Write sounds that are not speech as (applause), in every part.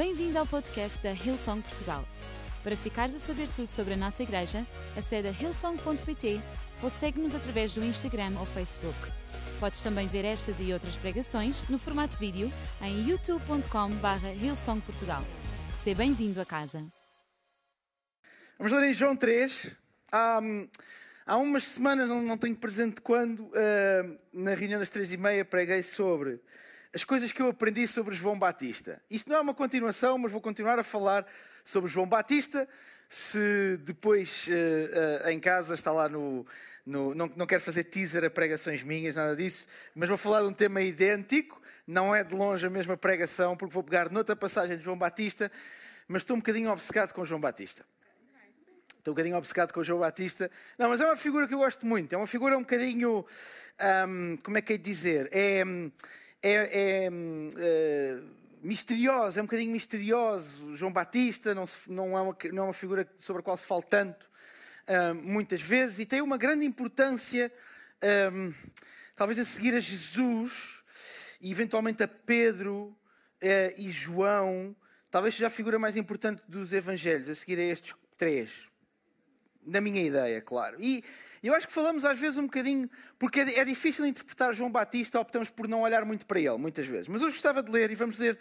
Bem-vindo ao podcast da Hillsong Portugal. Para ficares a saber tudo sobre a nossa igreja, acede a hillsong.pt ou segue-nos através do Instagram ou Facebook. Podes também ver estas e outras pregações no formato vídeo em youtube.com.br hillsongportugal. Seja bem-vindo a casa. Vamos ler em João 3. Há, há umas semanas, não, tenho presente quando, uh, na reunião das três e meia, preguei sobre as coisas que eu aprendi sobre João Batista. Isto não é uma continuação, mas vou continuar a falar sobre João Batista. Se depois uh, uh, em casa está lá no. no não, não quero fazer teaser a pregações minhas, nada disso, mas vou falar de um tema idêntico. Não é de longe a mesma pregação, porque vou pegar noutra passagem de João Batista, mas estou um bocadinho obcecado com João Batista. Estou um bocadinho obcecado com o João Batista. Não, mas é uma figura que eu gosto muito. É uma figura um bocadinho. Um, como é que é de dizer? É é, é uh, misterioso, é um bocadinho misterioso. João Batista não, se, não, é uma, não, é uma, figura sobre a qual se fala tanto uh, muitas vezes e tem uma grande importância, ehm, talvez a seguir a Jesus e eventualmente a Pedro e João. Talvez seja a figura mais importante dos Evangelhos, a seguir a estes três. Na minha ideia, claro. E eu acho que falamos às vezes um bocadinho, porque é, é difícil interpretar João Batista, optamos por não olhar muito para ele, muitas vezes. Mas eu gostava de ler, e vamos ler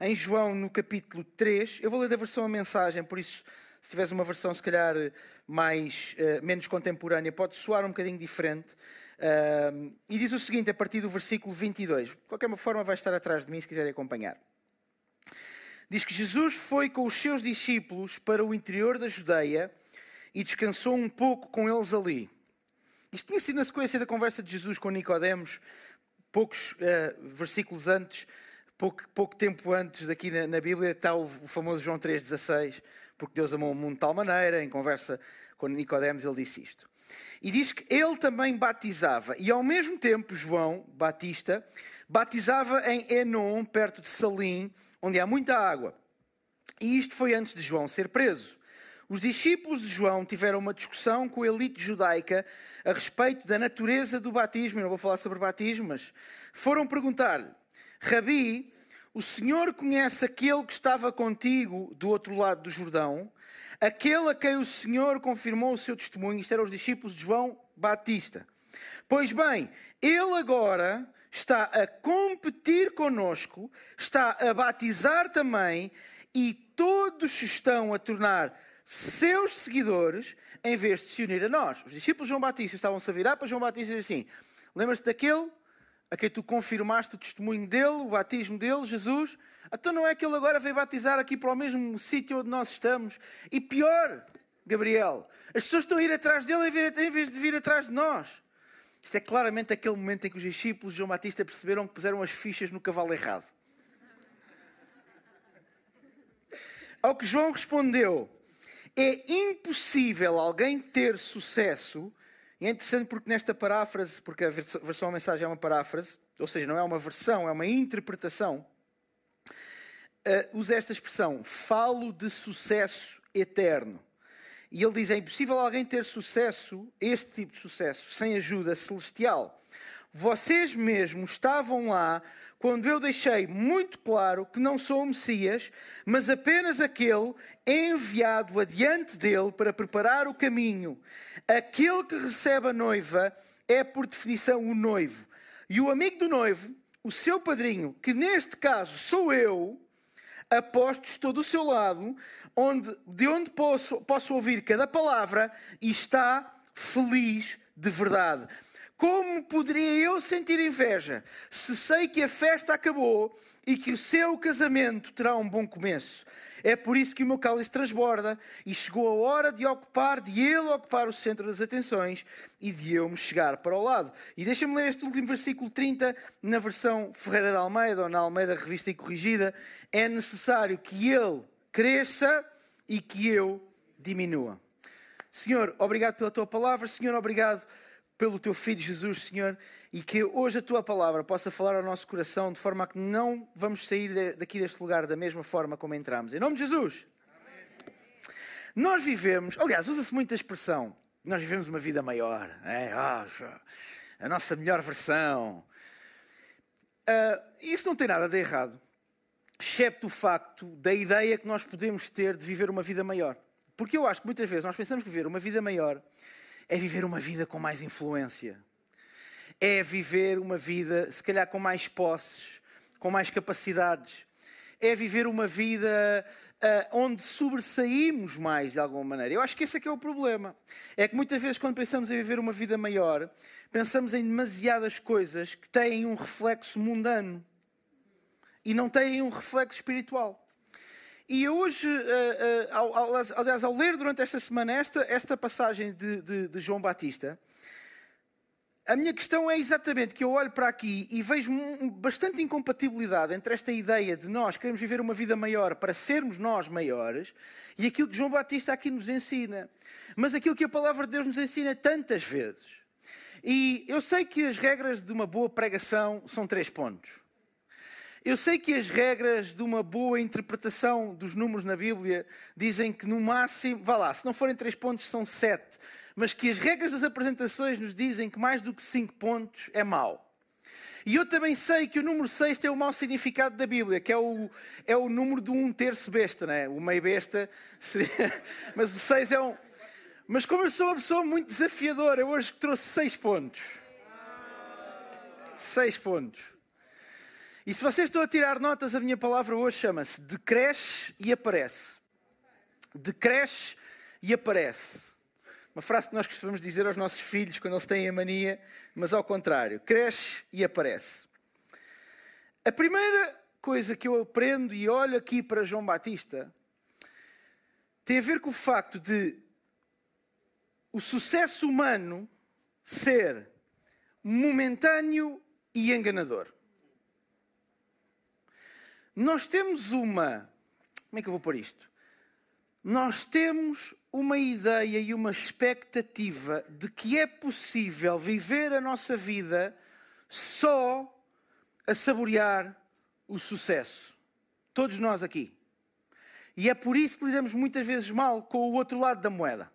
em João no capítulo 3. Eu vou ler da versão a mensagem, por isso, se tivesse uma versão se calhar mais, uh, menos contemporânea, pode soar um bocadinho diferente. Uh, e diz o seguinte, a partir do versículo 22. De qualquer forma, vai estar atrás de mim se quiserem acompanhar. Diz que Jesus foi com os seus discípulos para o interior da Judeia e descansou um pouco com eles ali. Isto tinha sido na sequência da conversa de Jesus com Nicodemos, poucos uh, versículos antes, pouco, pouco, tempo antes daqui na, na, Bíblia, está o, o famoso João 3,16, porque Deus amou o mundo de tal maneira, em conversa com Nicodemos ele disse isto. E diz que ele também batizava, e ao mesmo tempo João Batista batizava em Enon, perto de Salim, onde há muita água. E isto foi antes de João ser preso. Os discípulos de João tiveram uma discussão com a elite judaica a respeito da natureza do batismo. Eu não vou falar sobre batismo, mas foram perguntar-lhe: Rabi, o Senhor conhece aquele que estava contigo do outro lado do Jordão, aquele a quem o Senhor confirmou o seu testemunho. Isto eram os discípulos de João Batista. Pois bem, ele agora está a competir conosco, está a batizar também, e todos estão a tornar seus seguidores em vez de se unir a nós. Os discípulos de João Batista estavam-se a virar para João Batista e dizer assim: Lembras-te daquele a quem tu confirmaste o testemunho dele, o batismo dele, Jesus? Então não é que ele agora veio batizar aqui para o mesmo sítio onde nós estamos? E pior, Gabriel, as pessoas estão a ir atrás dele em vez de vir atrás de nós. Isto é claramente aquele momento em que os discípulos de João Batista perceberam que puseram as fichas no cavalo errado. Ao que João respondeu: é impossível alguém ter sucesso, e é interessante porque nesta paráfrase, porque a versão da mensagem é uma paráfrase, ou seja, não é uma versão, é uma interpretação, uh, usa esta expressão, falo de sucesso eterno. E ele diz: é impossível alguém ter sucesso, este tipo de sucesso, sem ajuda celestial. Vocês mesmos estavam lá quando eu deixei muito claro que não sou o Messias, mas apenas aquele enviado adiante dele para preparar o caminho. Aquele que recebe a noiva é, por definição, o noivo. E o amigo do noivo, o seu padrinho, que neste caso sou eu, aposto, estou do seu lado, onde, de onde posso, posso ouvir cada palavra e está feliz de verdade. Como poderia eu sentir inveja se sei que a festa acabou e que o seu casamento terá um bom começo? É por isso que o meu cálice transborda e chegou a hora de ocupar, de ele ocupar o centro das atenções e de eu me chegar para o lado. E deixa-me ler este último versículo 30 na versão Ferreira de Almeida ou na Almeida Revista e Corrigida. É necessário que ele cresça e que eu diminua. Senhor, obrigado pela tua palavra. Senhor, obrigado pelo teu filho Jesus, Senhor, e que hoje a tua palavra possa falar ao nosso coração de forma a que não vamos sair daqui deste lugar da mesma forma como entramos. Em nome de Jesus. Amém. Nós vivemos, aliás, usa-se muito a expressão, nós vivemos uma vida maior, é? A nossa melhor versão. Uh, isso não tem nada de errado. excepto o facto da ideia que nós podemos ter de viver uma vida maior. Porque eu acho que muitas vezes nós pensamos que viver uma vida maior é viver uma vida com mais influência. É viver uma vida, se calhar, com mais posses, com mais capacidades. É viver uma vida uh, onde sobressaímos mais de alguma maneira. Eu acho que esse é que é o problema. É que muitas vezes, quando pensamos em viver uma vida maior, pensamos em demasiadas coisas que têm um reflexo mundano e não têm um reflexo espiritual. E hoje, uh, uh, ao, aliás, ao ler durante esta semana esta, esta passagem de, de, de, João Batista, a minha questão é exatamente que eu olho para aqui e vejo bastante incompatibilidade entre esta ideia de nós queremos viver uma vida maior para sermos nós maiores e aquilo que João Batista aqui nos ensina. Mas aquilo que a palavra de Deus nos ensina tantas vezes. E eu sei que as regras de uma boa pregação são três pontos. Eu sei que as regras de uma boa interpretação dos números na Bíblia dizem que no máximo, vá lá, se não forem três pontos, são sete. Mas que as regras das apresentações nos dizem que mais do que cinco pontos é mau. E eu também sei que o número 6 tem o mau significado da Bíblia, que é o, é o número de um terço besta, não é? O meio besta seria... (laughs) Mas o 6 é um mas como eu sou uma pessoa muito desafiadora, eu hoje trouxe seis pontos. Seis pontos. E se vocês estão a tirar notas, a minha palavra hoje chama-se decresce e aparece. Decresce e aparece. Uma frase que nós costumamos dizer aos nossos filhos quando eles têm a mania, mas ao contrário, cresce e aparece. A primeira coisa que eu aprendo e olho aqui para João Batista tem a ver com o facto de o sucesso humano ser momentâneo e enganador. Nós temos uma. Como é que eu vou pôr isto? Nós temos uma ideia e uma expectativa de que é possível viver a nossa vida só a saborear o sucesso. Todos nós aqui. E é por isso que lidamos muitas vezes mal com o outro lado da moeda.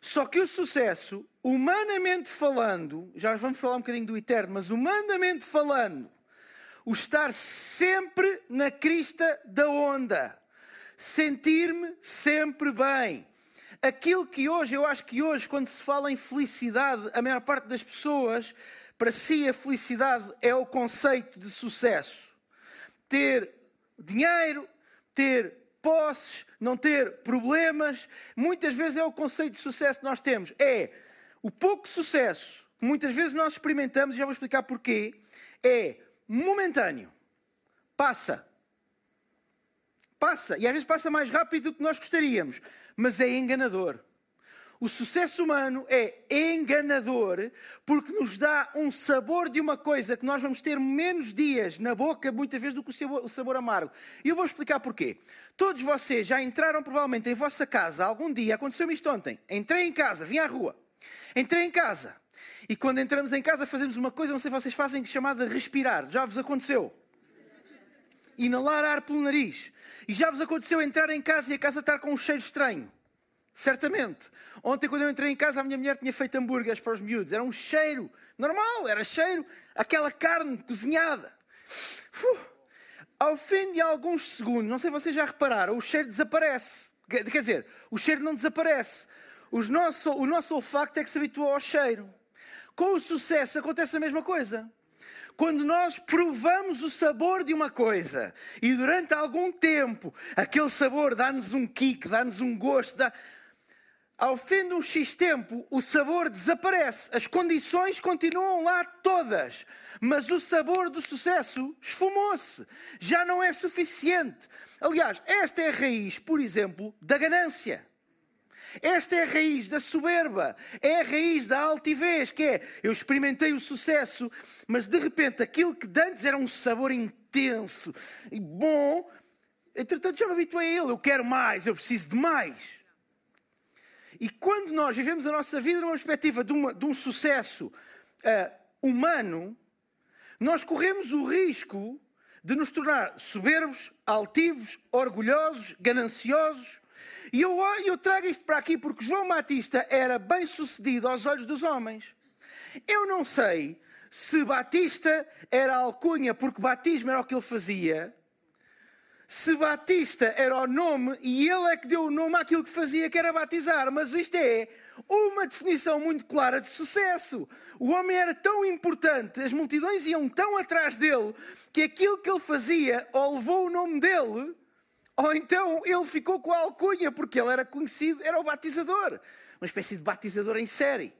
Só que o sucesso, humanamente falando, já vamos falar um bocadinho do eterno, mas humanamente falando, o estar sempre na crista da onda, sentir-me sempre bem. Aquilo que hoje, eu acho que hoje, quando se fala em felicidade, a maior parte das pessoas, para si a felicidade é o conceito de sucesso. Ter dinheiro, ter posses, não ter problemas. Muitas vezes é o conceito de sucesso que nós temos. É o pouco sucesso que muitas vezes nós experimentamos, e já vou explicar porquê, é momentâneo. Passa. Passa. E às vezes passa mais rápido do que nós gostaríamos. Mas é enganador. O sucesso humano é enganador porque nos dá um sabor de uma coisa que nós vamos ter menos dias na boca, muitas vezes, do que o sabor, amargo. E eu vou explicar porquê. Todos vocês já entraram provavelmente em vossa casa algum dia, aconteceu-me isto ontem. Entrei em casa, vim à rua. Entrei em casa. E quando entramos em casa fazemos uma coisa, não sei se vocês fazem, chamada respirar. Já vos aconteceu? Inalar ar pelo nariz. E já vos aconteceu entrar em casa e a casa estar com um cheiro estranho. Certamente. Ontem, quando eu entrei em casa, a minha mulher tinha feito hambúrgueres para os miúdos. Era um cheiro normal, era cheiro, aquela carne cozinhada. Uf. Ao fim de alguns segundos, não sei se vocês já repararam, o cheiro desaparece. Quer dizer, o cheiro não desaparece. Nosso, o nosso olfato é que se habituou ao cheiro. Com o sucesso acontece a mesma coisa. Quando nós provamos o sabor de uma coisa e durante algum tempo aquele sabor dá-nos um kick, dá-nos um gosto, dá ao fim de um X tempo, o sabor desaparece. As condições continuam lá todas. Mas o sabor do sucesso esfumou-se. Já não é suficiente. Aliás, esta é a raiz, por exemplo, da ganância. Esta é a raiz da soberba, é a raiz da altivez, que é eu experimentei o sucesso, mas de repente aquilo que antes era um sabor intenso e bom, entretanto já me habituei a ele, eu quero mais, eu preciso de mais. E quando nós vivemos a nossa vida numa perspectiva de, uma, de um sucesso uh, humano, nós corremos o risco de nos tornar soberbos, altivos, orgulhosos, gananciosos. E eu, eu trago isto para aqui porque João Batista era bem sucedido aos olhos dos homens. Eu não sei se Batista era alcunha porque batismo era o que ele fazia, se Batista era o nome e ele é que deu o nome àquilo que fazia, que era batizar. Mas isto é uma definição muito clara de sucesso. O homem era tão importante, as multidões iam tão atrás dele, que aquilo que ele fazia ou levou o nome dele, ou então ele ficou com a alcunha, porque ele era conhecido, era o batizador. Uma espécie de batizador em série.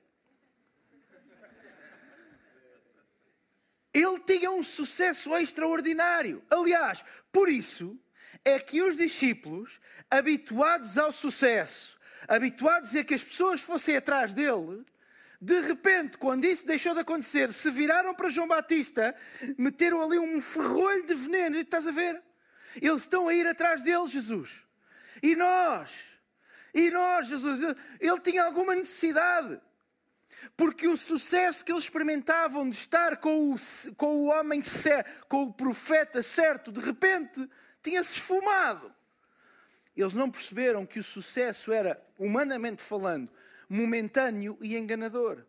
Ele tinha um sucesso extraordinário. Aliás, por isso é que os discípulos, habituados ao sucesso, habituados a que as pessoas fossem atrás dele, de repente, quando isso deixou de acontecer, se viraram para João Batista, meteram ali um ferrolho de veneno. E estás a ver? Eles estão a ir atrás dele, Jesus. E nós? E nós, Jesus? Ele tinha alguma necessidade. Porque o sucesso que eles experimentavam de estar com o, com o homem certo, com o profeta certo, de repente tinha-se esfumado. Eles não perceberam que o sucesso era, humanamente falando, momentâneo e enganador.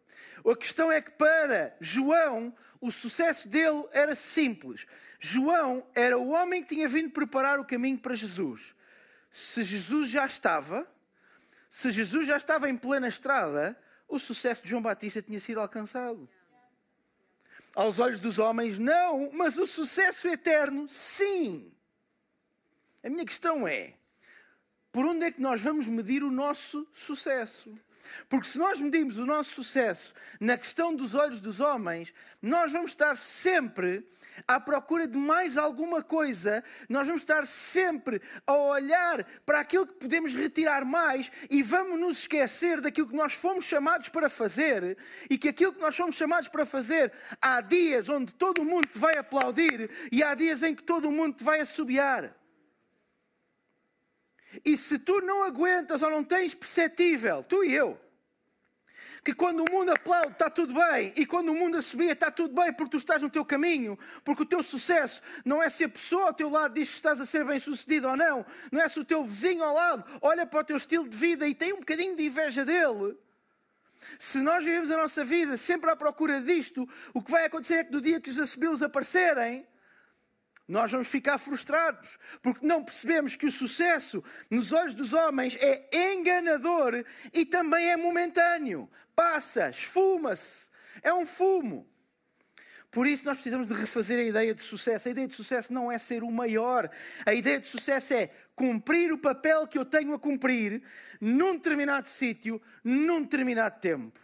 A questão é que para João, o sucesso dele era simples. João era o homem que tinha vindo preparar o caminho para Jesus. Se Jesus já estava, se Jesus já estava em plena estrada, o sucesso de João Batista tinha sido alcançado. Aos olhos dos homens, não, mas o sucesso eterno, sim. A minha questão é: por onde é que nós vamos medir o nosso sucesso? Porque se nós medimos o nosso sucesso na questão dos olhos dos homens, nós vamos estar sempre à procura de mais alguma coisa, nós vamos estar sempre a olhar para aquilo que podemos retirar mais e vamos nos esquecer daquilo que nós fomos chamados para fazer e que aquilo que nós fomos chamados para fazer há dias onde todo mundo te vai aplaudir e há dias em que todo mundo te vai assobiar. E se tu não aguentas ou não tens perceptível, tu e eu, que quando o mundo aplaude está tudo bem e quando o mundo assobia está tudo bem porque tu estás no teu caminho, porque o teu sucesso não é se a pessoa ao teu lado diz que estás a ser bem sucedido ou não, não é se o teu vizinho ao lado olha para o teu estilo de vida e tem um bocadinho de inveja dele. Se nós vivemos a nossa vida sempre à procura disto, o que vai acontecer é que no dia que os assobios aparecerem, nós vamos ficar frustrados, porque não percebemos que o sucesso nos olhos dos homens é enganador e também é momentâneo. Passa, esfuma-se, é um fumo. Por isso nós precisamos de refazer a ideia de sucesso. A ideia de sucesso não é ser o maior. A ideia de sucesso é cumprir o papel que eu tenho a cumprir num determinado sítio, num determinado tempo.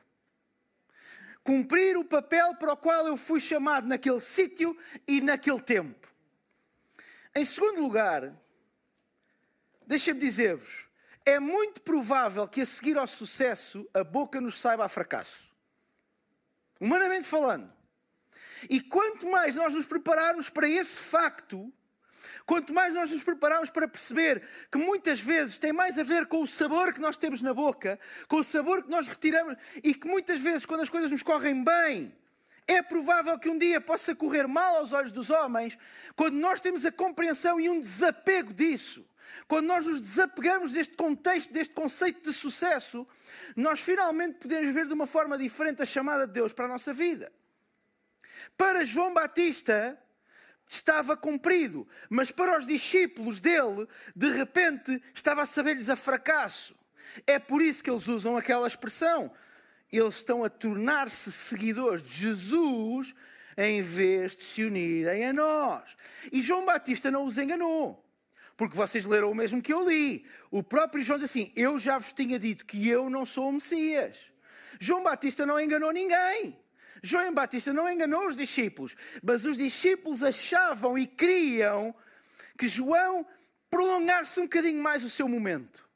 Cumprir o papel para o qual eu fui chamado naquele sítio e naquele tempo. Em segundo lugar, deixem-me dizer-vos, é muito provável que a seguir ao sucesso a boca nos saiba a fracasso. Humanamente falando. E quanto mais nós nos prepararmos para esse facto, quanto mais nós nos prepararmos para perceber que muitas vezes tem mais a ver com o sabor que nós temos na boca, com o sabor que nós retiramos, e que muitas vezes, quando as coisas nos correm bem, é provável que um dia possa correr mal aos olhos dos homens quando nós temos a compreensão e um desapego disso. Quando nós nos desapegamos deste contexto, deste conceito de sucesso, nós finalmente podemos ver de uma forma diferente a chamada de Deus para a nossa vida. Para João Batista, estava cumprido, mas para os discípulos dele, de repente, estava a saber-lhes a fracasso. É por isso que eles usam aquela expressão eles estão a tornar-se seguidores de Jesus em vez de se unirem a nós. E João Batista não os enganou. Porque vocês leram o mesmo que eu li. O próprio João diz assim: Eu já vos tinha dito que eu não sou o Messias. João Batista não enganou ninguém. João Batista não enganou os discípulos. Mas os discípulos achavam e criam que João prolongasse um bocadinho mais o seu momento.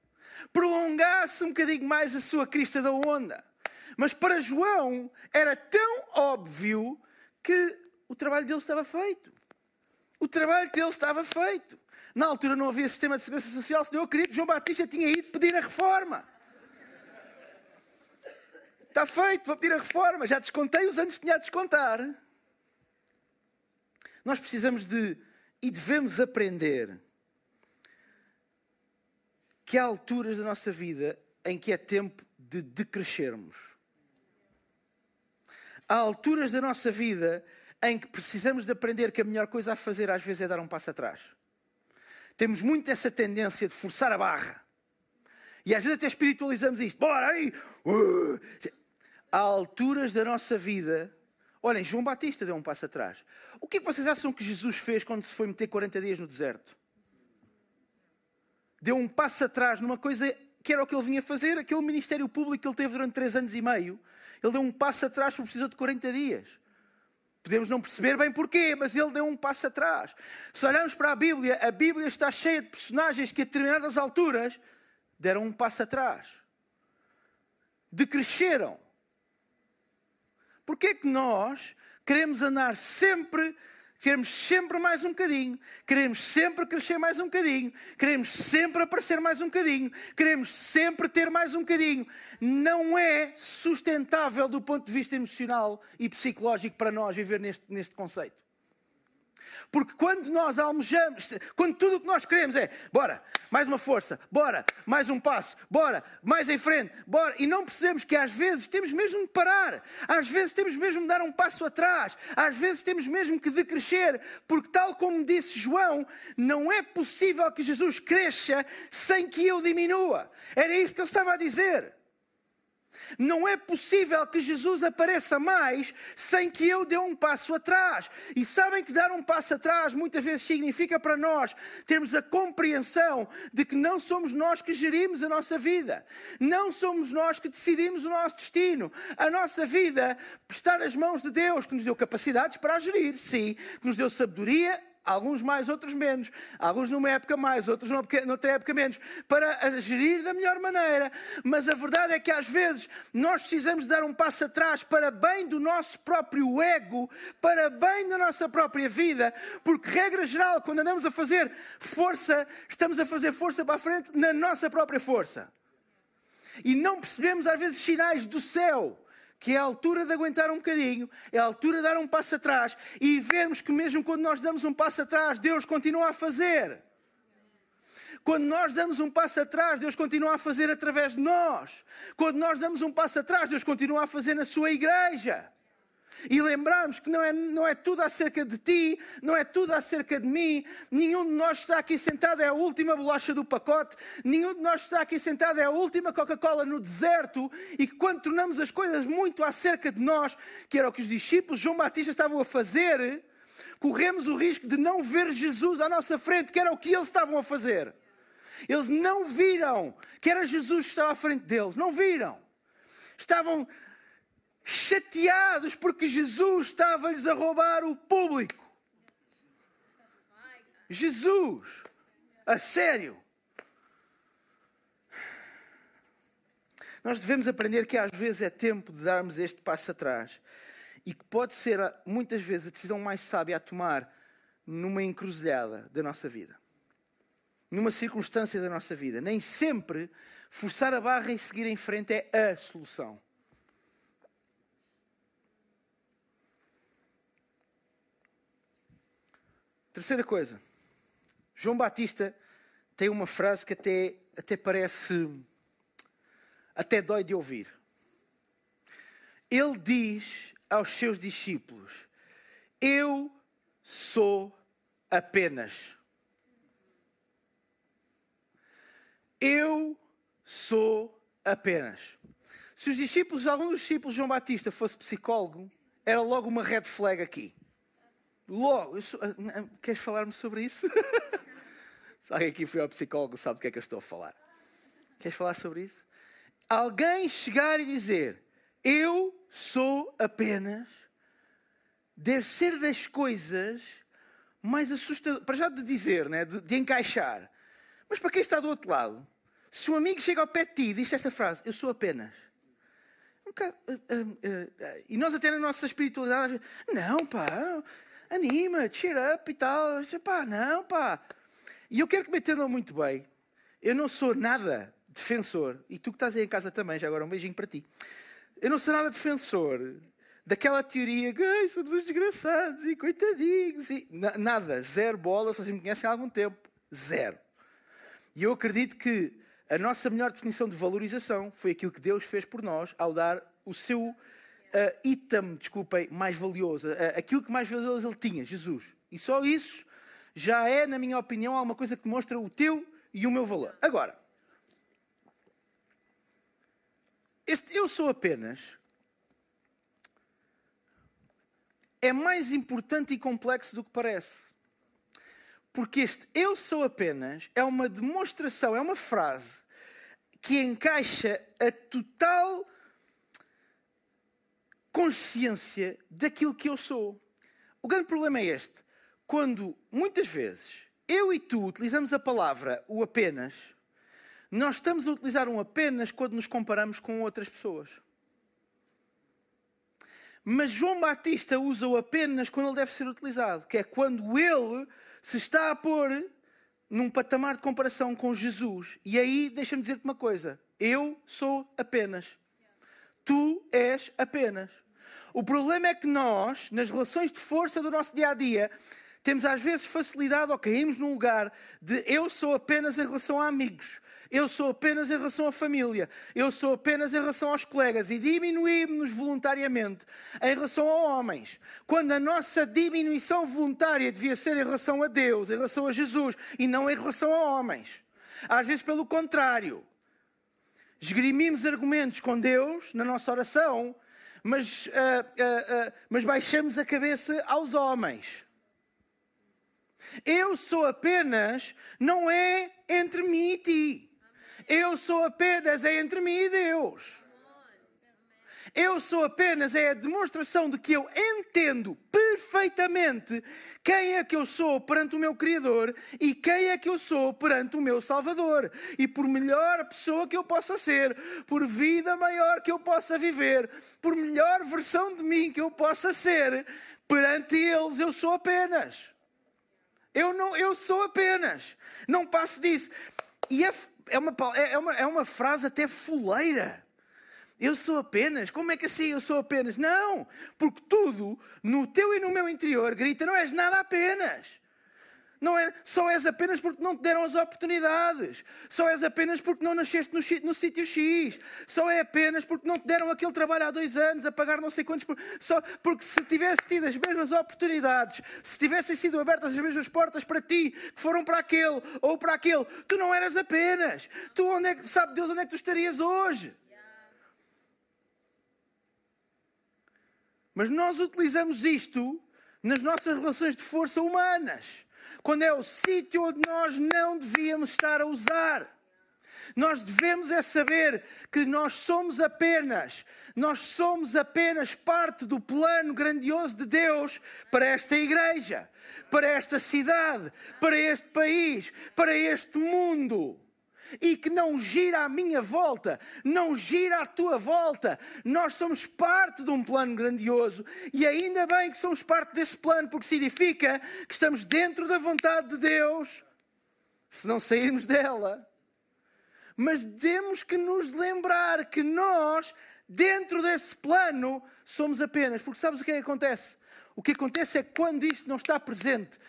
Prolongasse um bocadinho mais a sua crista da onda. Mas para João era tão óbvio que o trabalho dele estava feito. O trabalho dele estava feito. Na altura não havia sistema de segurança social, senão eu queria que João Batista tinha ido pedir a reforma. Está feito, vou pedir a reforma. Já descontei os anos que tinha a descontar. Nós precisamos de e devemos aprender que há alturas da nossa vida em que é tempo de decrescermos. Há alturas da nossa vida em que precisamos de aprender que a melhor coisa a fazer às vezes é dar um passo atrás. Temos muito essa tendência de forçar a barra. E às vezes até espiritualizamos isto. Bora aí! Uh! Há alturas da nossa vida. Olhem, João Batista deu um passo atrás. O que é que vocês acham que Jesus fez quando se foi meter 40 dias no deserto? Deu um passo atrás numa coisa que era o que ele vinha fazer, aquele ministério público que ele teve durante três anos e meio. Ele deu um passo atrás porque precisou de 40 dias. Podemos não perceber bem porquê, mas ele deu um passo atrás. Se olharmos para a Bíblia, a Bíblia está cheia de personagens que a determinadas alturas deram um passo atrás. Decresceram. Porquê é que nós queremos andar sempre Queremos sempre mais um bocadinho, queremos sempre crescer mais um bocadinho, queremos sempre aparecer mais um bocadinho, queremos sempre ter mais um bocadinho. Não é sustentável do ponto de vista emocional e psicológico para nós viver neste, neste conceito. Porque quando nós almejamos, quando tudo o que nós queremos é, bora, mais uma força, bora, mais um passo, bora, mais em frente, bora, e não percebemos que às vezes temos mesmo de parar, às vezes temos mesmo de dar um passo atrás, às vezes temos mesmo que decrescer, porque tal como disse João, não é possível que Jesus cresça sem que eu diminua. Era isto que ele estava a dizer. Não é possível que Jesus apareça mais sem que eu dê um passo atrás. E sabem que dar um passo atrás muitas vezes significa para nós termos a compreensão de que não somos nós que gerimos a nossa vida. Não somos nós que decidimos o nosso destino. A nossa vida está nas mãos de Deus, que nos deu capacidades para a gerir, sim, que nos deu sabedoria alguns mais, outros menos, alguns numa época mais, outros noutra época menos, para gerir da melhor maneira. Mas a verdade é que às vezes nós precisamos dar um passo atrás para bem do nosso próprio ego, para bem da nossa própria vida, porque, regra geral, quando andamos a fazer força, estamos a fazer força para a frente na nossa própria força. E não percebemos às vezes sinais do céu que é a altura de aguentar um bocadinho, é a altura de dar um passo atrás e vermos que mesmo quando nós damos um passo atrás, Deus continua a fazer. Quando nós damos um passo atrás, Deus continua a fazer através de nós. Quando nós damos um passo atrás, Deus continua a fazer na sua igreja. E lembramos que não é, não é tudo acerca de ti, não é tudo acerca de mim. Nenhum de nós está aqui sentado é a última bolacha do pacote. Nenhum de nós está aqui sentado é a última Coca-Cola no deserto. E quando tornamos as coisas muito acerca de nós, que era o que os discípulos João Batista estavam a fazer, corremos o risco de não ver Jesus à nossa frente, que era o que eles estavam a fazer. Eles não viram que era Jesus que estava à frente deles. Não viram. Estavam chateados porque Jesus estava-lhes a roubar o público. Jesus, a sério. Nós devemos aprender que às vezes é tempo de darmos este passo atrás e que pode ser muitas vezes a decisão mais sábia a tomar numa encruzilhada da nossa vida, numa circunstância da nossa vida. Nem sempre forçar a barra e seguir em frente é a solução. Terceira coisa, João Batista tem uma frase que até, até parece, até dói de ouvir. Ele diz aos seus discípulos: Eu sou apenas. Eu sou apenas. Se os discípulos, algum dos discípulos de João Batista fosse psicólogo, era logo uma red flag aqui. Logo, ah, ah, queres falar-me sobre isso? (laughs) Alguém aqui foi ao psicólogo sabe do que é que eu estou a falar. Queres falar sobre isso? Alguém chegar e dizer, eu sou apenas, deve ser das coisas mais assustadoras, para já de dizer, né? de, de encaixar. Mas para quem está do outro lado, se um amigo chega ao pé de ti e diz esta frase, eu sou apenas. Um bocado, uh, uh, uh, e nós até na nossa espiritualidade, não pá, anima, cheer up e tal. Eu disse, pá, não, pá. E eu quero que me entendam muito bem. Eu não sou nada defensor, e tu que estás aí em casa também, já agora um beijinho para ti. Eu não sou nada defensor daquela teoria que somos uns desgraçados e coitadinhos. E... Nada, zero bola, vocês me conhecem há algum tempo. Zero. E eu acredito que a nossa melhor definição de valorização foi aquilo que Deus fez por nós ao dar o seu uh, item, desculpem, mais valioso, uh, aquilo que mais valioso ele tinha, Jesus. E só isso já é, na minha opinião, alguma coisa que demonstra o teu e o meu valor. Agora, este eu sou apenas é mais importante e complexo do que parece. Porque este eu sou apenas é uma demonstração, é uma frase que encaixa a total consciência daquilo que eu sou. O grande problema é este. Quando muitas vezes eu e tu utilizamos a palavra o apenas, nós estamos a utilizar um apenas quando nos comparamos com outras pessoas. Mas João Batista usa o apenas quando ele deve ser utilizado, que é quando ele se está a pôr num patamar de comparação com Jesus. E aí, deixa-me dizer-te uma coisa: eu sou apenas. Tu és apenas. O problema é que nós, nas relações de força do nosso dia a dia, temos às vezes facilidade ou caímos num lugar de eu sou apenas em relação a amigos, eu sou apenas em relação à família, eu sou apenas em relação aos colegas e diminuímos-nos voluntariamente em relação a homens, quando a nossa diminuição voluntária devia ser em relação a Deus, em relação a Jesus e não em relação a homens. Às vezes, pelo contrário, esgrimimos argumentos com Deus na nossa oração, mas, uh, uh, uh, mas baixamos a cabeça aos homens. Eu sou apenas, não é entre mim e ti. Eu sou apenas, é entre mim e Deus. Eu sou apenas é a demonstração de que eu entendo perfeitamente quem é que eu sou perante o meu Criador e quem é que eu sou perante o meu Salvador. E por melhor pessoa que eu possa ser, por vida maior que eu possa viver, por melhor versão de mim que eu possa ser, perante eles eu sou apenas. Eu, não, eu sou apenas. Não passo disso. E é, é, uma, é, uma, é uma frase até fuleira. Eu sou apenas. Como é que assim eu sou apenas? Não, porque tudo no teu e no meu interior grita: não és nada apenas. Não é, só és apenas porque não te deram as oportunidades. Só és apenas porque não nasceste no, no sítio X. Só é apenas porque não te deram aquele trabalho há dois anos a pagar não sei quantos. Só porque se tivesse tido as mesmas oportunidades, se tivessem sido abertas as mesmas portas para ti que foram para aquele ou para aquele, tu não eras apenas. Tu onde é, sabe Deus onde é que tu estarias hoje? Mas nós utilizamos isto nas nossas relações de força humanas quando é o sítio onde nós não devíamos estar a usar. Nós devemos é saber que nós somos apenas, nós somos apenas parte do plano grandioso de Deus para esta igreja, para esta cidade, para este país, para este mundo e que não gira à minha volta, não gira à tua volta. Nós somos parte de um plano grandioso e ainda bem que somos parte desse plano, porque significa que estamos dentro da vontade de Deus, se não sairmos dela. Mas temos que nos lembrar que nós, dentro desse plano, somos apenas. Porque sabes o que, é que acontece? O que acontece é que quando isto não está presente,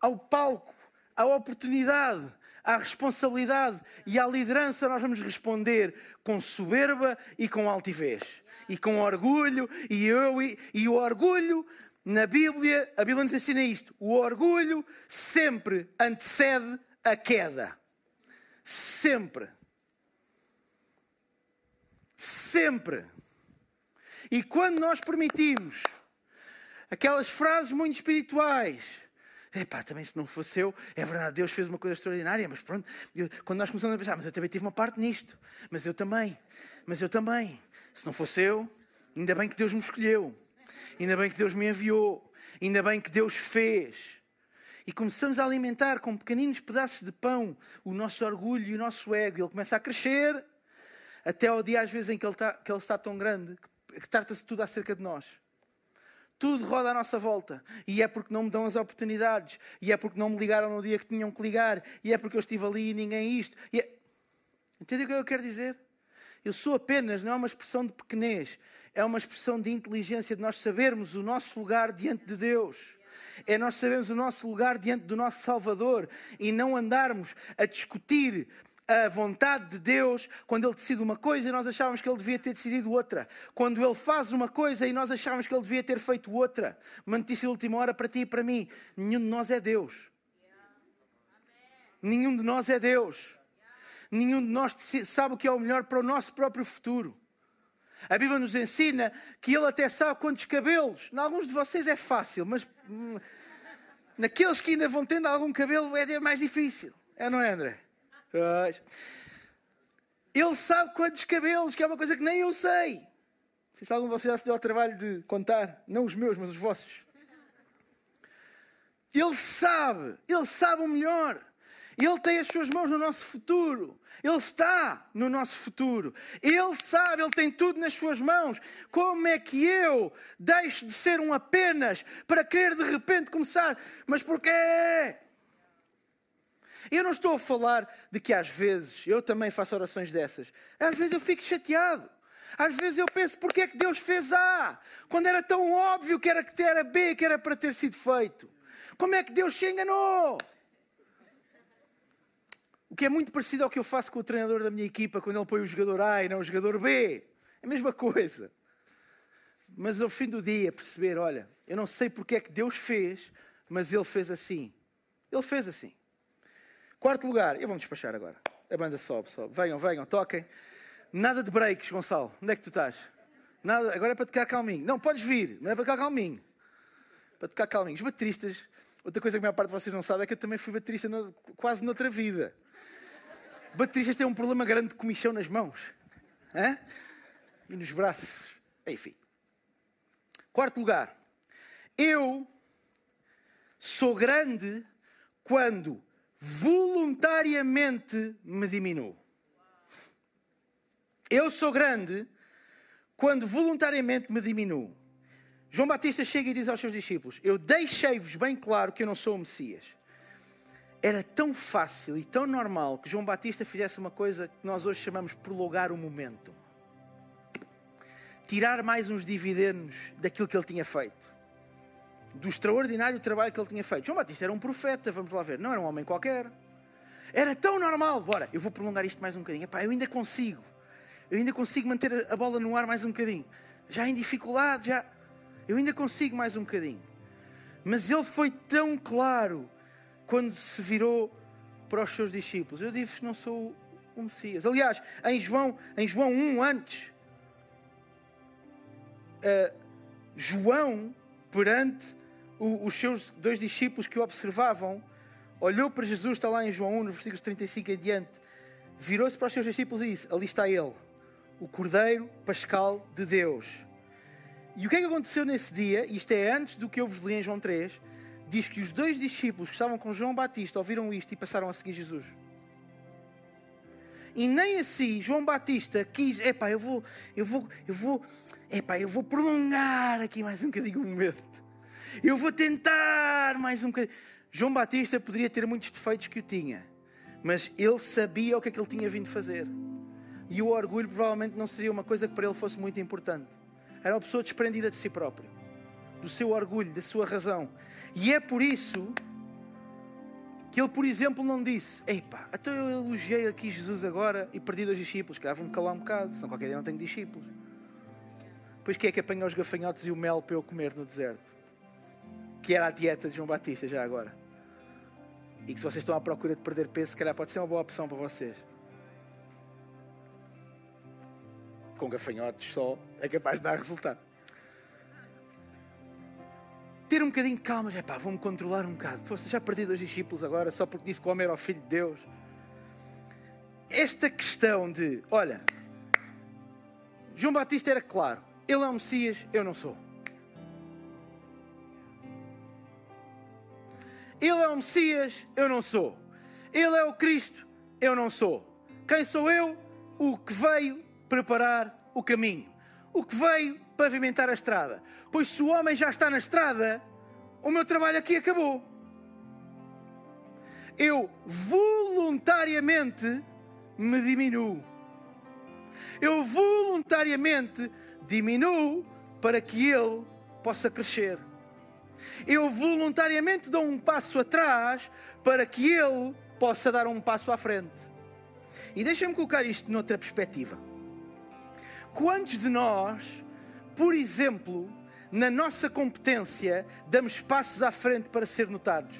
ao palco, à oportunidade, à responsabilidade e à liderança, nós vamos responder com soberba e com altivez. E com orgulho, e eu e, e o orgulho, na Bíblia, a Bíblia nos ensina isto: o orgulho sempre antecede a queda. Sempre. Sempre. E quando nós permitimos aquelas frases muito espirituais, Epá, também se não fosse eu, é verdade, Deus fez uma coisa extraordinária, mas pronto, eu, quando nós começamos a pensar, mas eu também tive uma parte nisto, mas eu também, mas eu também, se não fosse eu, ainda bem que Deus me escolheu, ainda bem que Deus me enviou, ainda bem que Deus fez. E começamos a alimentar com pequeninos pedaços de pão o nosso orgulho e o nosso ego, e ele começa a crescer, até ao dia às vezes em que ele está, que ele está tão grande, que, que trata-se tudo acerca de nós. Tudo roda à nossa volta. E é porque não me dão as oportunidades. E é porque não me ligaram no dia que tinham que ligar. E é porque eu estive ali e ninguém isto. E é... Entende o que eu quero dizer? Eu sou apenas, não é uma expressão de pequenez. É uma expressão de inteligência, de nós sabermos o nosso lugar diante de Deus. É nós sabermos o nosso lugar diante do nosso Salvador e não andarmos a discutir a vontade de Deus quando Ele decide uma coisa e nós achávamos que Ele devia ter decidido outra. Quando Ele faz uma coisa e nós achávamos que Ele devia ter feito outra. Uma notícia de última hora para ti e para mim: nenhum de nós é Deus. Nenhum de nós é Deus. Nenhum de nós sabe o que é o melhor para o nosso próprio futuro. A Bíblia nos ensina que Ele até sabe quantos cabelos. Em alguns de vocês é fácil, mas hum, naqueles que ainda vão tendo algum cabelo é mais difícil. É, não é, André? Pois. Ele sabe quantos cabelos, que é uma coisa que nem eu sei. Sei se algum de vocês já se deu ao trabalho de contar, não os meus, mas os vossos. Ele sabe, ele sabe o melhor. Ele tem as suas mãos no nosso futuro. Ele está no nosso futuro. Ele sabe, ele tem tudo nas suas mãos. Como é que eu deixo de ser um apenas para querer de repente começar? Mas porquê? Eu não estou a falar de que às vezes eu também faço orações dessas. Às vezes eu fico chateado. Às vezes eu penso, porquê é que Deus fez A? Quando era tão óbvio que era que era B, que era para ter sido feito. Como é que Deus se enganou? O que é muito parecido ao que eu faço com o treinador da minha equipa quando ele põe o jogador A e não o jogador B. É a mesma coisa. Mas ao fim do dia perceber, olha, eu não sei porque é que Deus fez, mas Ele fez assim. Ele fez assim. Quarto lugar, eu vou me despachar agora. A banda sobe, sobe. Venham, venham, toquem. Nada de breaks, Gonçalo. Onde é que tu estás? Nada, agora é para tocar calminho. Não, podes vir, não é para tocar calminho. Para tocar calminho. Os bateristas, outra coisa que a maior parte de vocês não sabe é que eu também fui baterista no, quase noutra vida. Bateristas têm um problema grande de comichão nas mãos Hã? e nos braços. Enfim. Quarto lugar. Eu sou grande quando voluntariamente me diminuo. Eu sou grande quando voluntariamente me diminuo. João Batista chega e diz aos seus discípulos: Eu deixei-vos bem claro que eu não sou o Messias era tão fácil e tão normal que João Batista fizesse uma coisa que nós hoje chamamos prolongar o momento. Tirar mais uns dividendos daquilo que ele tinha feito. Do extraordinário trabalho que ele tinha feito. João Batista era um profeta, vamos lá ver, não era um homem qualquer. Era tão normal, bora, eu vou prolongar isto mais um bocadinho. Epá, eu ainda consigo. Eu ainda consigo manter a bola no ar mais um bocadinho. Já em dificuldade, já. Eu ainda consigo mais um bocadinho. Mas ele foi tão claro quando se virou para os seus discípulos. Eu disse: Não sou o Messias. Aliás, em João, em João 1, antes, uh, João, perante o, os seus dois discípulos que o observavam, olhou para Jesus, está lá em João 1, nos versículos 35 em diante, virou-se para os seus discípulos e disse: Ali está ele, o Cordeiro Pascal de Deus. E o que é que aconteceu nesse dia? Isto é antes do que eu vos li em João 3 diz que os dois discípulos que estavam com João Batista ouviram isto e passaram a seguir Jesus. E nem assim João Batista quis, epá, eu vou, eu vou, eu vou, epá, eu vou prolongar aqui mais um bocadinho o momento. Eu vou tentar mais um bocadinho. João Batista poderia ter muitos defeitos que o tinha, mas ele sabia o que é que ele tinha vindo fazer. E o orgulho provavelmente não seria uma coisa que para ele fosse muito importante. Era uma pessoa desprendida de si próprio, do seu orgulho, da sua razão. E é por isso que ele, por exemplo, não disse: Epá, então eu elogiei aqui Jesus agora e perdi dois discípulos, que vão-me calar um bocado, senão qualquer dia não tenho discípulos. Pois quem é que apanha os gafanhotos e o mel para eu comer no deserto? Que era a dieta de João Batista, já agora. E que se vocês estão à procura de perder peso, se calhar pode ser uma boa opção para vocês. Com gafanhotos só é capaz de dar resultado ter um bocadinho de calma, já pá, vou-me controlar um bocado. Poxa, já perdi dois discípulos agora só porque disse que o homem era o filho de Deus. Esta questão de, olha, João Batista era claro, ele é o Messias, eu não sou. Ele é o Messias, eu não sou. Ele é o Cristo, eu não sou. Quem sou eu? O que veio preparar o caminho. O que veio pavimentar a estrada. Pois se o homem já está na estrada, o meu trabalho aqui acabou. Eu voluntariamente me diminuo. Eu voluntariamente diminuo para que ele possa crescer. Eu voluntariamente dou um passo atrás para que ele possa dar um passo à frente. E deixa-me colocar isto noutra perspectiva. Quantos de nós, por exemplo, na nossa competência, damos passos à frente para ser notados?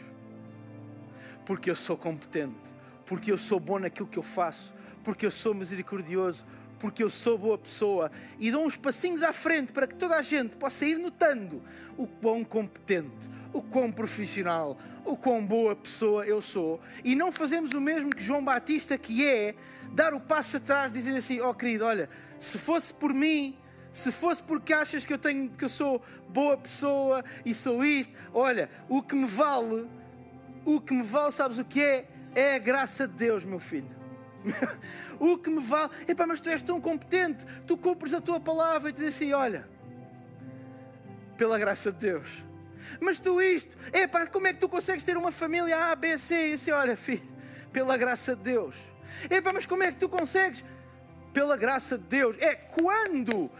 Porque eu sou competente, porque eu sou bom naquilo que eu faço, porque eu sou misericordioso, porque eu sou boa pessoa e dou uns passinhos à frente para que toda a gente possa ir notando o quão competente, o quão profissional, o quão boa pessoa eu sou. E não fazemos o mesmo que João Batista, que é dar o passo atrás, dizer assim: Ó oh, querido, olha, se fosse por mim, se fosse porque achas que eu tenho que eu sou boa pessoa e sou isto, olha, o que me vale, o que me vale, sabes o que é? É a graça de Deus, meu filho. (laughs) o que me vale, epá, mas tu és tão competente, tu cumpres a tua palavra e dizes assim: olha, pela graça de Deus. Mas tu isto, epá, como é que tu consegues ter uma família A, B, C? E assim, olha, filho, pela graça de Deus. Epá, mas como é que tu consegues? Pela graça de Deus. É quando,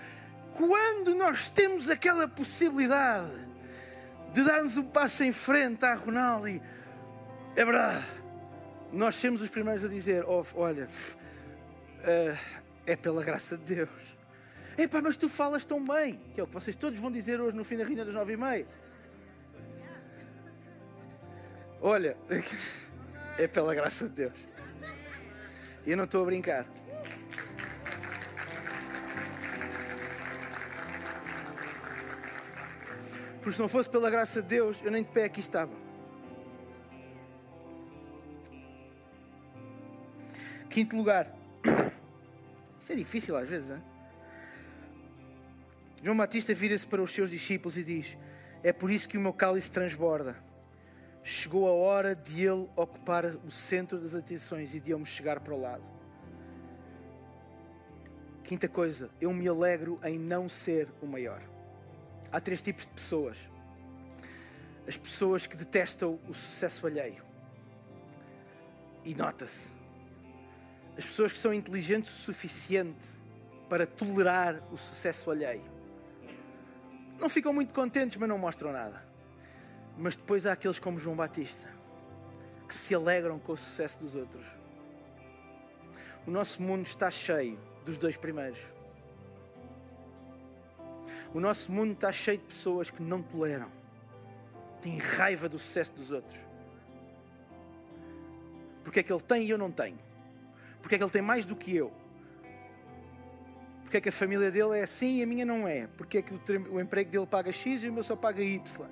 quando nós temos aquela possibilidade de darmos um passo em frente à Ronaldo é verdade nós somos os primeiros a dizer: oh, olha, uh, é pela graça de Deus. Epá, mas tu falas tão bem, que é o que vocês todos vão dizer hoje no fim da reunião das nove e meia. Olha, (laughs) é pela graça de Deus. Eu não estou a brincar. Porque se não fosse pela graça de Deus, eu nem de pé aqui estava. Quinto lugar. (coughs) Isto é difícil às vezes, hein? João Batista vira-se para os seus discípulos e diz: É por isso que o meu cálice transborda. Chegou a hora de ele ocupar o centro das atenções e de eu me chegar para o lado. Quinta coisa, eu me alegro em não ser o maior. Há três tipos de pessoas: as pessoas que detestam o sucesso alheio. E nota-se as pessoas que são inteligentes o suficiente para tolerar o sucesso alheio. Não ficam muito contentes, mas não mostram nada. Mas depois há aqueles como João Batista, que se alegram com o sucesso dos outros. O nosso mundo está cheio dos dois primeiros. O nosso mundo está cheio de pessoas que não toleram, têm raiva do sucesso dos outros. Porque é que ele tem e eu não tenho. Porque é que ele tem mais do que eu? Porque é que a família dele é assim e a minha não é? Porque é que o, o emprego dele paga X e o meu só paga Y?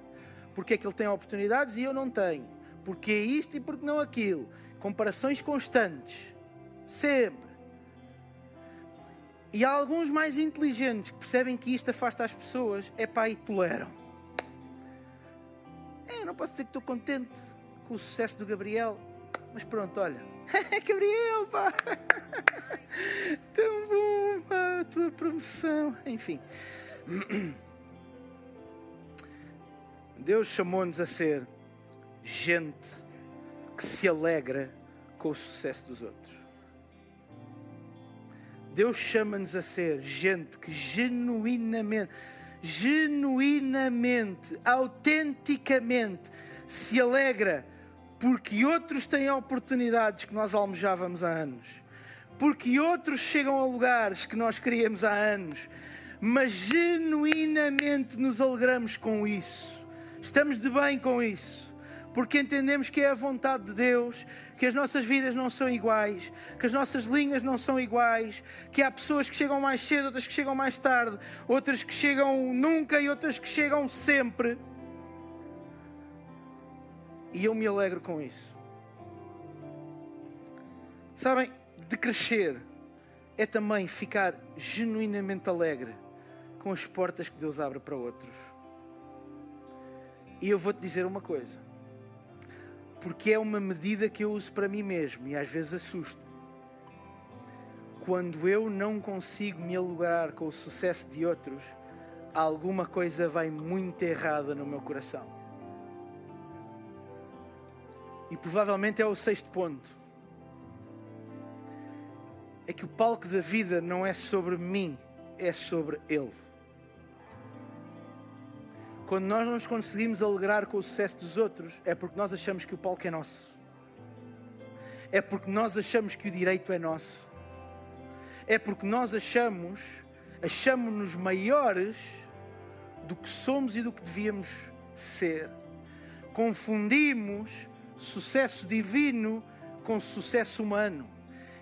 Porque é que ele tem oportunidades e eu não tenho? Porque é isto e porque não aquilo? Comparações constantes. Sempre. E há alguns mais inteligentes que percebem que isto afasta as pessoas, é pá, e toleram. É, não posso dizer que estou contente com o sucesso do Gabriel, mas pronto, olha, (laughs) Gabriel, pá! (laughs) Tão bom, pá, a tua promoção. Enfim. (clears throat) Deus chamou-nos a ser gente que se alegra com o sucesso dos outros. Deus chama-nos a ser gente que genuinamente, genuinamente, autenticamente se alegra porque outros têm oportunidades que nós almejávamos há anos, porque outros chegam a lugares que nós queríamos há anos, mas genuinamente nos alegramos com isso, estamos de bem com isso. Porque entendemos que é a vontade de Deus, que as nossas vidas não são iguais, que as nossas linhas não são iguais, que há pessoas que chegam mais cedo, outras que chegam mais tarde, outras que chegam nunca e outras que chegam sempre. E eu me alegro com isso. Sabem, de crescer é também ficar genuinamente alegre com as portas que Deus abre para outros. E eu vou-te dizer uma coisa. Porque é uma medida que eu uso para mim mesmo e às vezes assusto. Quando eu não consigo me alegrar com o sucesso de outros, alguma coisa vai muito errada no meu coração. E provavelmente é o sexto ponto. É que o palco da vida não é sobre mim, é sobre Ele. Quando nós não nos conseguimos alegrar com o sucesso dos outros, é porque nós achamos que o palco é nosso. é porque nós achamos que o direito é nosso. É porque nós achamos, achamos-nos maiores do que somos e do que devíamos ser. Confundimos sucesso divino com sucesso humano.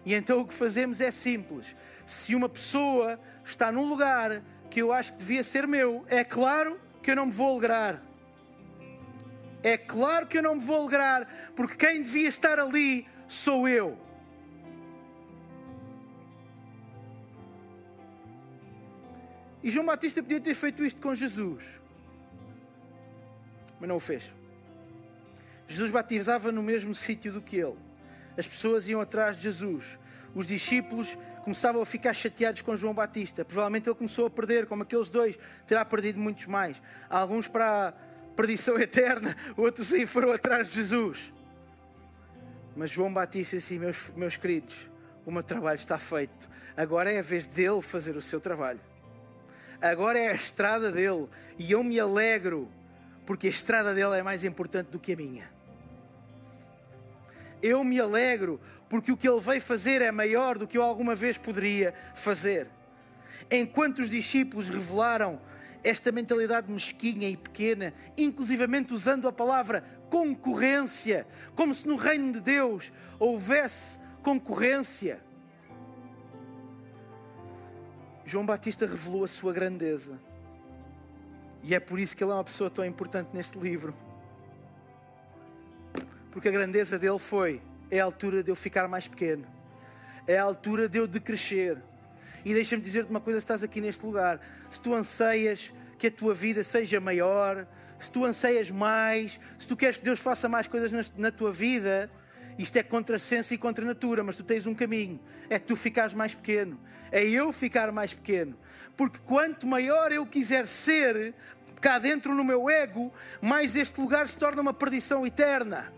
E então o que fazemos é simples. Se uma pessoa está num lugar que eu acho que devia ser meu, é claro que eu não me vou alegrar. É claro que eu não me vou alegrar, porque quem devia estar ali sou eu. E João Batista podia ter feito isto com Jesus, mas não o fez. Jesus batizava no mesmo sítio do que ele. As pessoas iam atrás de Jesus. Os discípulos começavam a ficar chateados com João Batista. Provavelmente ele começou a perder, como aqueles dois, terá perdido muitos mais. Alguns para a perdição (laughs) eterna, outros aí foram atrás de Jesus. Mas João Batista disse: meus, meus queridos, o meu trabalho está feito. Agora é a vez dele fazer o seu trabalho. Agora é a estrada dele. E eu me alegro, porque a estrada dele é mais importante do que a minha. Eu me alegro, porque o que ele veio fazer é maior do que eu alguma vez poderia fazer. Enquanto os discípulos revelaram esta mentalidade mesquinha e pequena, inclusivamente usando a palavra concorrência, como se no reino de Deus houvesse concorrência. João Batista revelou a sua grandeza. E é por isso que ele é uma pessoa tão importante neste livro. Porque a grandeza dele foi: é a altura de eu ficar mais pequeno, é a altura de eu decrescer. E deixa-me dizer-te uma coisa: se estás aqui neste lugar, se tu anseias que a tua vida seja maior, se tu anseias mais, se tu queres que Deus faça mais coisas na, tua vida, isto é contra senso e contra natura, mas tu tens um caminho: é tu ficares mais pequeno, é eu ficar mais pequeno. Porque quanto maior eu quiser ser, cá dentro no meu ego, mais este lugar se torna uma perdição eterna.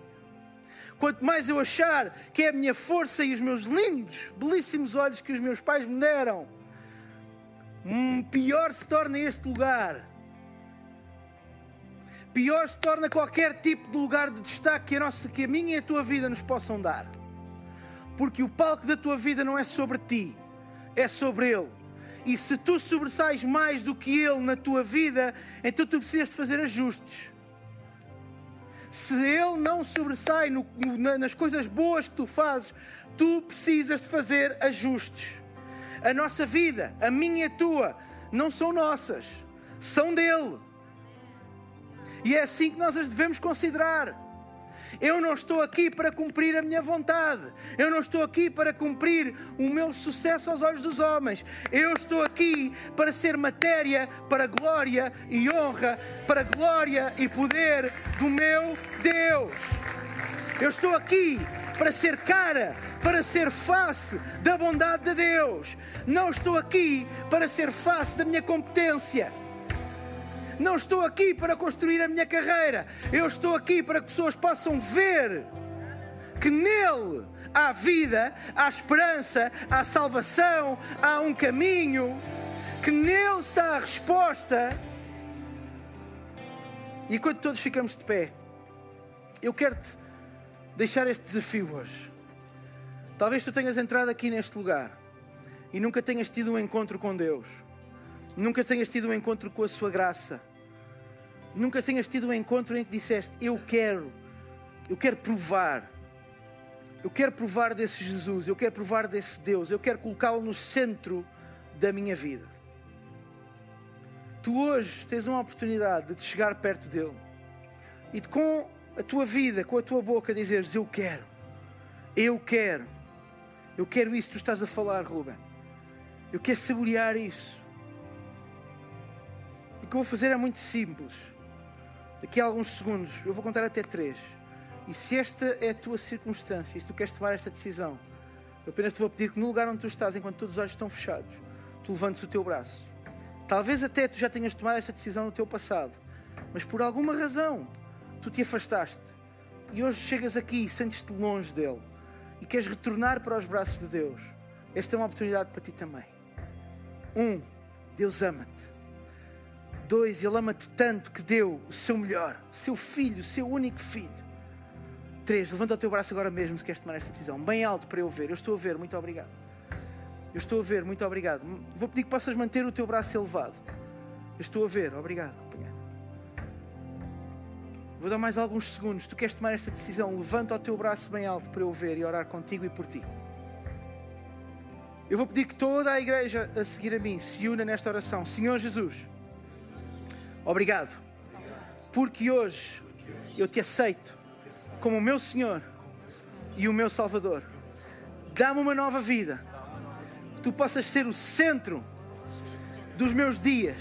Quanto mais eu achar que é a minha força e os meus lindos, belíssimos olhos que os meus pais me deram, hum, pior se torna este lugar pior se torna qualquer tipo de lugar de destaque que a, nossa, que a minha e a tua vida nos possam dar. Porque o palco da tua vida não é sobre ti, é sobre Ele. E se tu sobressais mais do que Ele na tua vida, então tu precisas de fazer ajustes. Se Ele não sobressai no, nas coisas boas que tu fazes, tu precisas de fazer ajustes. A nossa vida, a minha e a tua, não são nossas, são dele. E é assim que nós as devemos considerar. Eu não estou aqui para cumprir a minha vontade. Eu não estou aqui para cumprir o meu sucesso aos olhos dos homens. Eu estou aqui para ser matéria para glória e honra, para glória e poder do meu Deus. Eu estou aqui para ser cara, para ser face da bondade de Deus. Não estou aqui para ser face da minha competência. Não estou aqui para construir a minha carreira. Eu estou aqui para que pessoas possam ver que nele há vida, há esperança, há salvação, há um caminho, que nele está a resposta. E enquanto todos ficamos de pé, eu quero-te deixar este desafio hoje. Talvez tu tenhas entrado aqui neste lugar e nunca tenhas tido um encontro com Deus, nunca tenhas tido um encontro com a Sua graça nunca tenhas tido um encontro em que disseste: Eu quero, eu quero provar, eu quero provar desse Jesus, eu quero provar desse Deus, eu quero colocá-lo no centro da minha vida. Tu hoje tens uma oportunidade de te chegar perto dele e de com a tua vida, com a tua boca, dizeres: Eu quero, eu quero, eu quero isso que tu estás a falar, Ruben. Eu quero saborear isso. Que vou fazer é muito simples. Daqui a alguns segundos, eu vou contar até três. E se esta é a tua circunstância, se tu queres tomar esta decisão, eu apenas te vou pedir que no lugar onde tu estás, enquanto todos os olhos estão fechados, tu levantes o teu braço. Talvez até tu já tenhas tomado esta decisão no teu passado, mas por alguma razão tu te afastaste e hoje chegas aqui e sentes-te longe dele e queres retornar para os braços de Deus. Esta é uma oportunidade para ti também. Um, Deus ama-te. Dois, Ele ama-te tanto que deu o seu melhor, o seu filho, o seu único filho. Três, levanta o teu braço agora mesmo se queres tomar esta decisão. Bem alto para eu ver. Eu estou a ver, muito obrigado. Eu estou a ver, muito obrigado. Vou pedir que possas manter o teu braço elevado. Eu estou a ver, obrigado. Vou dar mais alguns segundos. Tu queres tomar esta decisão? Levanta o teu braço bem alto para eu ver e orar contigo e por ti. Eu vou pedir que toda a igreja a seguir a mim se una nesta oração. Senhor Jesus, obrigado, porque hoje eu te aceito como o meu Senhor e o meu Salvador. Dá-me uma nova vida. Tu possas ser o centro dos meus dias,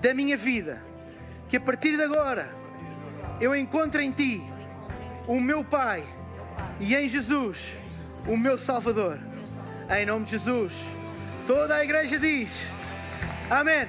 da minha vida. Que a partir de agora eu encontro em Ti o meu Pai e em Jesus o meu Salvador. Em nome de Jesus. Toda a igreja diz: Amém.